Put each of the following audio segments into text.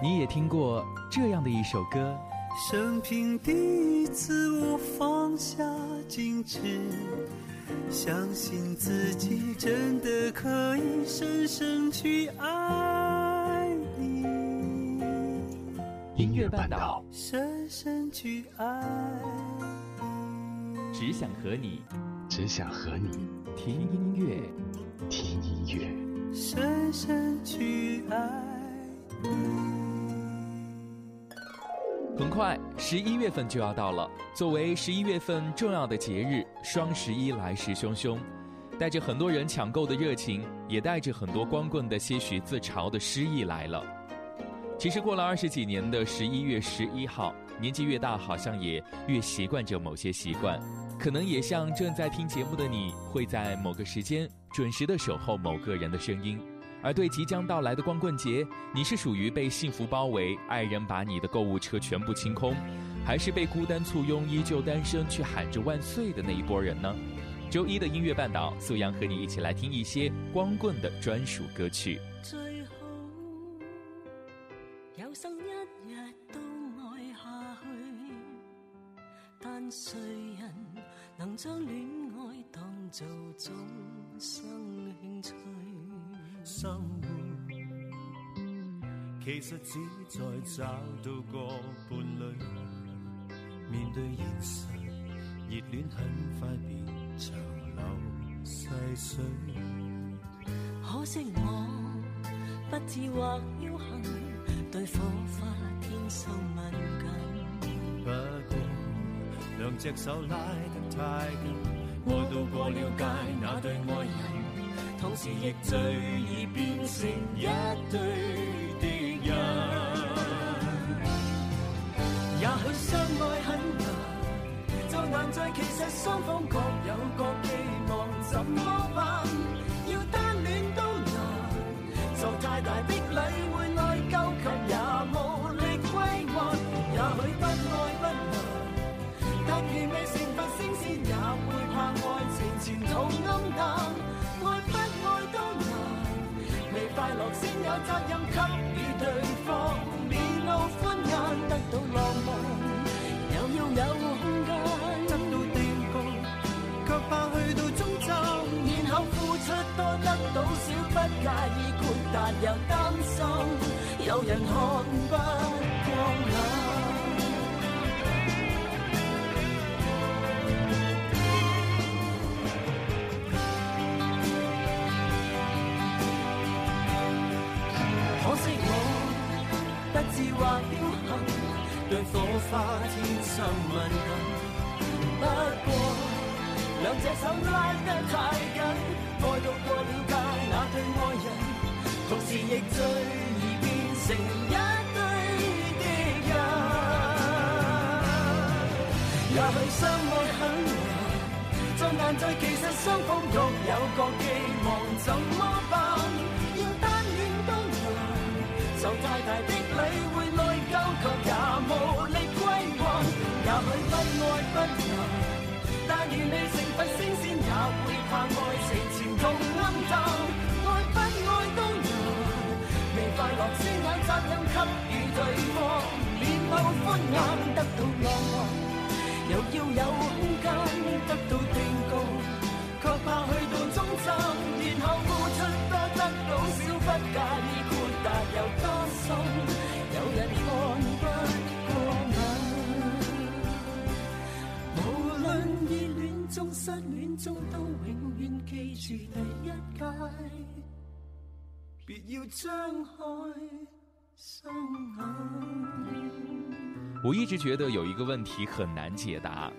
你也听过这样的一首歌生平第一次我放下矜持相信自己真的可以深深去爱你音乐办到深深去爱你只想和你只想和你听音乐听音乐深深去爱你很快，十一月份就要到了。作为十一月份重要的节日，双十一来势汹汹，带着很多人抢购的热情，也带着很多光棍的些许自嘲的诗意来了。其实过了二十几年的十一月十一号，年纪越大，好像也越习惯着某些习惯，可能也像正在听节目的你，会在某个时间准时的守候某个人的声音。而对即将到来的光棍节，你是属于被幸福包围，爱人把你的购物车全部清空，还是被孤单簇拥，依旧单身却喊着万岁的那一波人呢？周一的音乐半岛，素阳和你一起来听一些光棍的专属歌曲。最有生一都下去，但能做生活其实只在找到个伴侣，面对现实，热恋很快变长流细水。可惜我不智或侥幸，对火花天生敏感。不过两只手拉得太紧，我到过了界，那对爱人。同时，亦最易变成一对的人。也许相爱很难，就难在其实双方各。责任给予对方，面露欢颜得到浪漫，又要有空间得到定局，却怕去到终站，然后付出多得到少，不介意豁达又担心有人看不眼。是或侥幸，对火花天生敏感。不过，两只手拉得太紧，爱到过了界，那对爱人，同时亦最易变成一堆的人。也许相爱很难，再难再其实双方各有各寄望，怎么办？要单恋都人，就太大的。却也无力归还，也许不爱不能，但愿你成佛新鲜，也会怕爱情前头暗淡。爱不爱都难，未快乐先有责任给予对方，面露灰暗得到安又要有空间得到。我一直觉得有一个问题很难解答：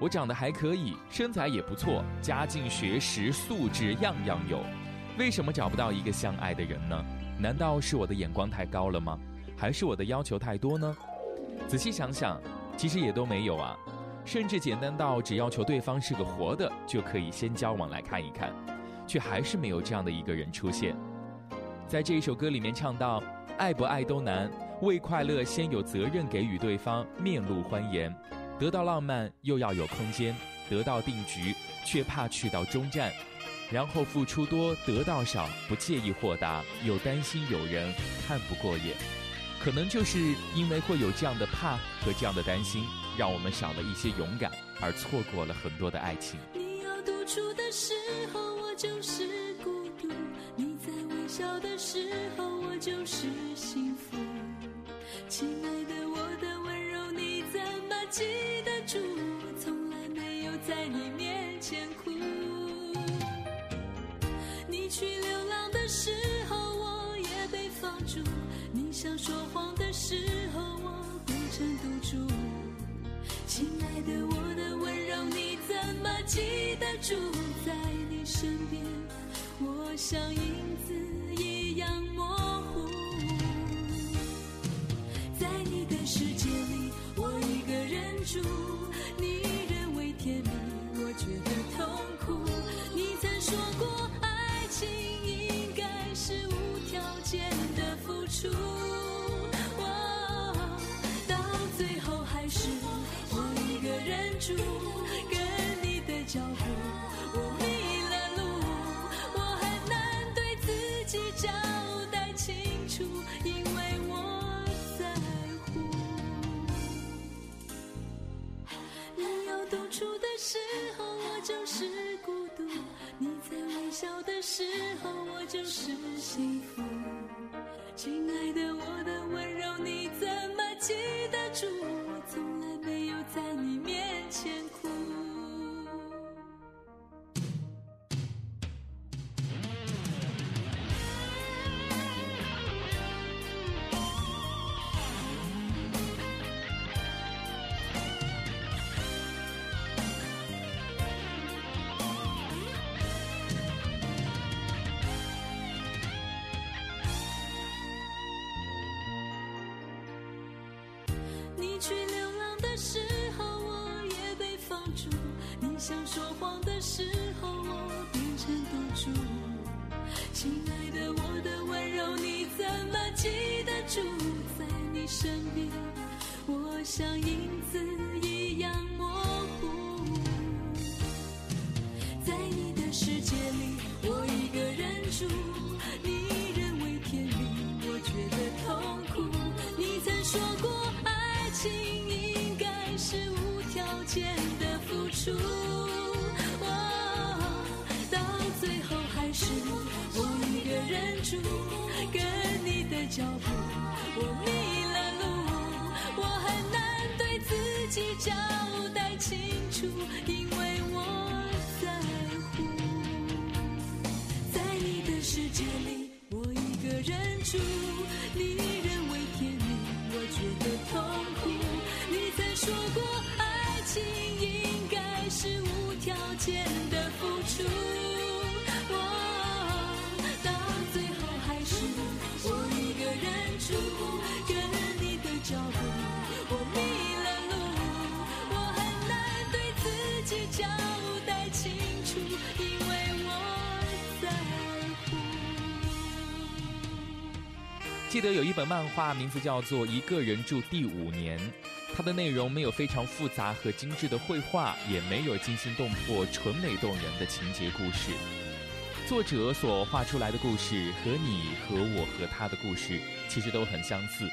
我长得还可以，身材也不错，家境、学识、素质样样有，为什么找不到一个相爱的人呢？难道是我的眼光太高了吗？还是我的要求太多呢？仔细想想，其实也都没有啊。甚至简单到只要求对方是个活的，就可以先交往来看一看，却还是没有这样的一个人出现。在这首歌里面唱到：“爱不爱都难，为快乐先有责任给予对方，面露欢颜；得到浪漫又要有空间，得到定局却怕去到终站。然后付出多得到少，不介意豁达，又担心有人看不过眼。可能就是因为会有这样的怕和这样的担心。”让我们少了一些勇敢，而错过了很多的爱情。你要独处的时候，我就是孤独；你在微笑的时候，我就是幸福。亲爱的，我的温柔你怎么记得住？从来没有在你面前哭。你去流浪的时候，我也被放逐；你想说谎的时候，我孤枕独酌。亲爱的，我的温柔你怎么记得住？在你身边，我像影子一样模糊，在你的世界里，我一个人住。跟你的脚步，我迷了路，我很难对自己交代清楚，因为我在乎。你要独处的时候，我就是孤独；你在微笑的时候，我就是。想说谎的时候，我变成赌注。心爱。界里，我一个人住。记得有一本漫画，名字叫做《一个人住第五年》，它的内容没有非常复杂和精致的绘画，也没有惊心动魄、纯美动人的情节故事。作者所画出来的故事和你、和我、和他的故事其实都很相似。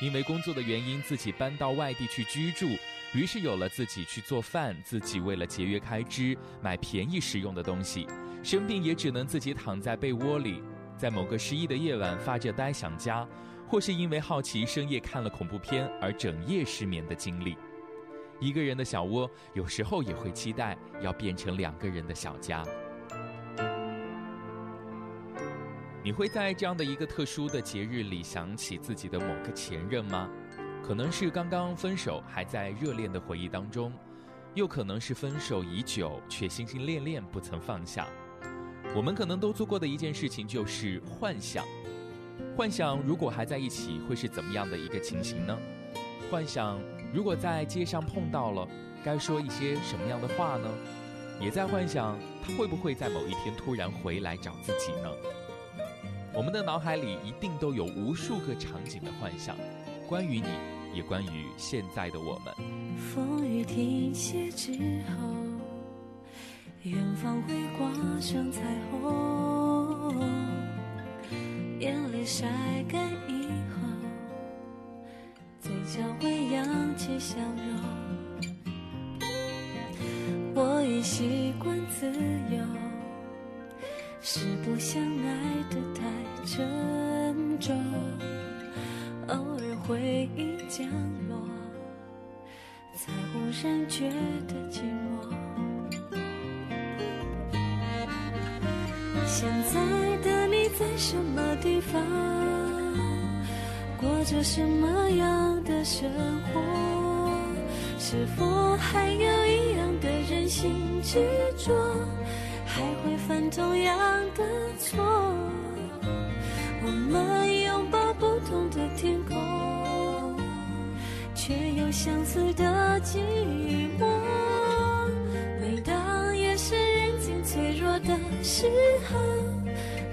因为工作的原因，自己搬到外地去居住，于是有了自己去做饭，自己为了节约开支买便宜实用的东西，生病也只能自己躺在被窝里。在某个失意的夜晚发着呆想家，或是因为好奇深夜看了恐怖片而整夜失眠的经历，一个人的小窝有时候也会期待要变成两个人的小家。你会在这样的一个特殊的节日里想起自己的某个前任吗？可能是刚刚分手还在热恋的回忆当中，又可能是分手已久却心心恋恋不曾放下。我们可能都做过的一件事情就是幻想，幻想如果还在一起会是怎么样的一个情形呢？幻想如果在街上碰到了，该说一些什么样的话呢？也在幻想他会不会在某一天突然回来找自己呢？我们的脑海里一定都有无数个场景的幻想，关于你，也关于现在的我们。风雨停歇之后。远方会挂上彩虹，眼泪晒干以后，嘴角会扬起笑容。我已习惯自由，是不想爱得太沉重。偶尔回忆降落，才忽然觉得寂寞。现在的你在什么地方？过着什么样的生活？是否还有一样的任性执着？还会犯同样的错？我们拥抱不同的天空，却有相似的寂寞。时候，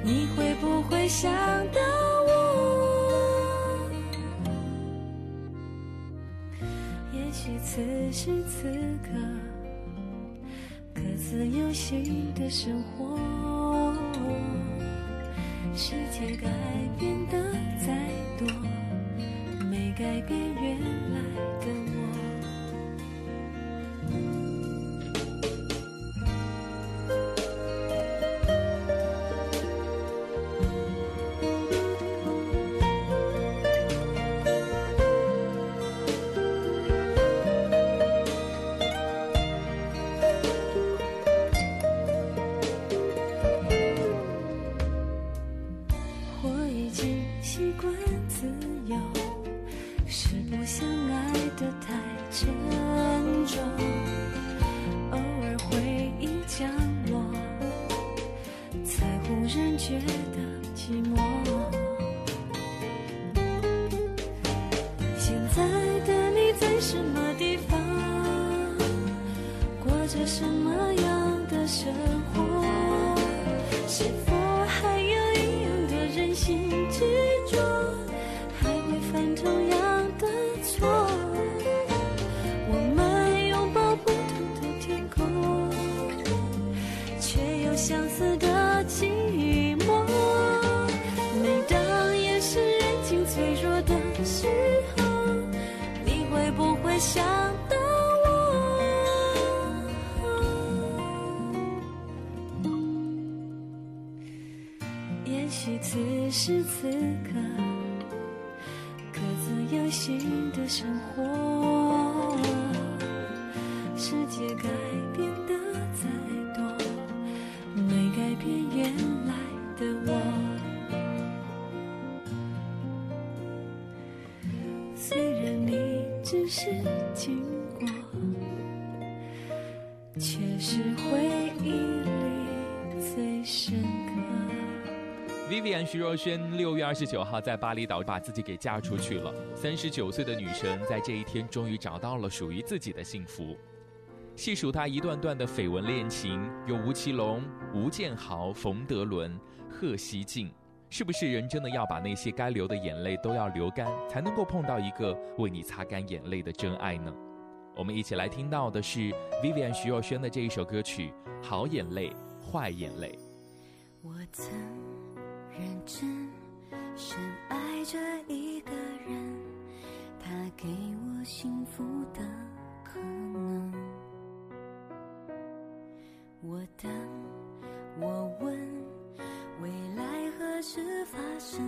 你会不会想到我？也许此时此刻，各自有新的生活，世界改变。shit 是是经过，却回忆里最深 Vivian 徐若瑄六月二十九号在巴厘岛把自己给嫁出去了，三十九岁的女神在这一天终于找到了属于自己的幸福。细数她一段段的绯闻恋情，有吴奇隆、吴建豪、冯德伦、贺曦静。是不是人真的要把那些该流的眼泪都要流干，才能够碰到一个为你擦干眼泪的真爱呢？我们一起来听到的是 Vivian 徐若瑄的这一首歌曲《好眼泪，坏眼泪》。我曾认真深爱着一个人，他给我幸福的可能。我等，我问。生，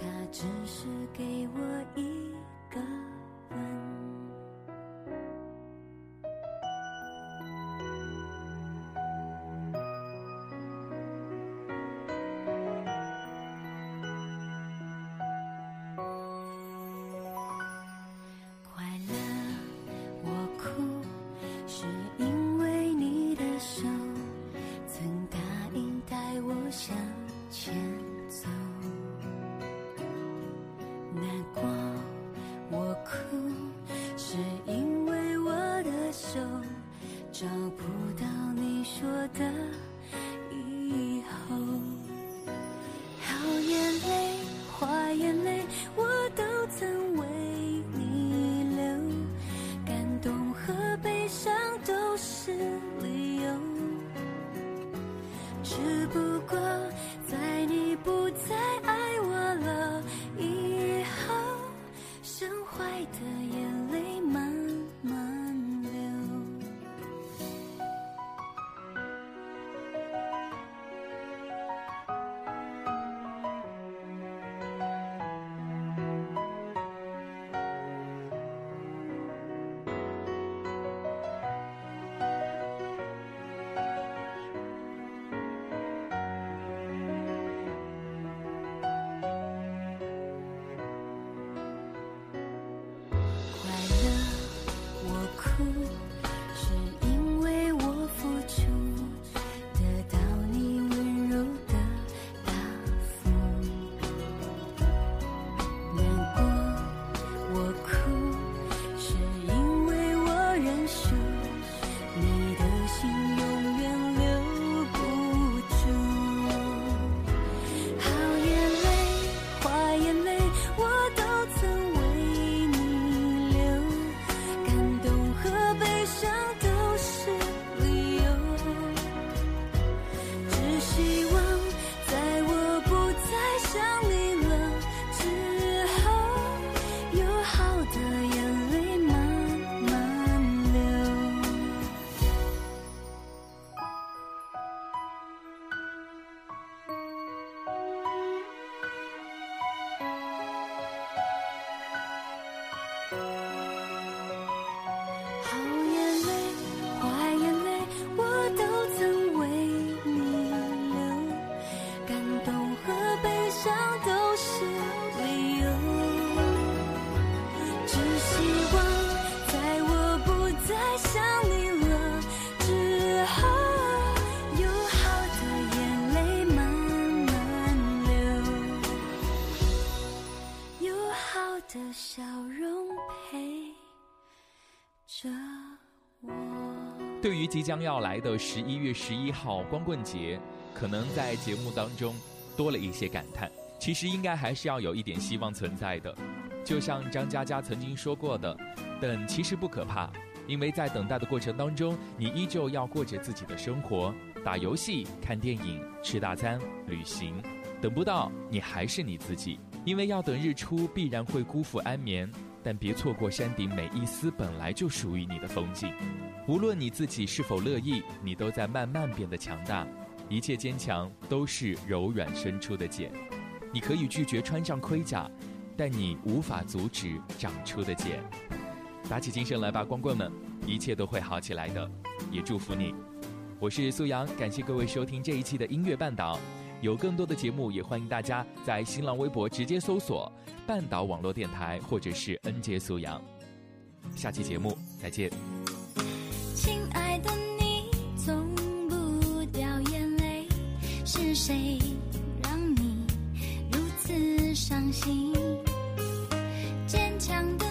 它只是给我一。于即将要来的十一月十一号光棍节，可能在节目当中多了一些感叹。其实应该还是要有一点希望存在的。就像张嘉佳曾经说过的：“等其实不可怕，因为在等待的过程当中，你依旧要过着自己的生活，打游戏、看电影、吃大餐、旅行。等不到，你还是你自己。因为要等日出，必然会辜负安眠。但别错过山顶每一丝本来就属于你的风景。”无论你自己是否乐意，你都在慢慢变得强大。一切坚强都是柔软深处的茧。你可以拒绝穿上盔甲，但你无法阻止长出的茧。打起精神来吧，光棍们，一切都会好起来的。也祝福你。我是苏阳，感谢各位收听这一期的音乐半岛。有更多的节目，也欢迎大家在新浪微博直接搜索“半岛网络电台”或者是 n 杰苏阳”。下期节目再见。谁让你如此伤心？坚强。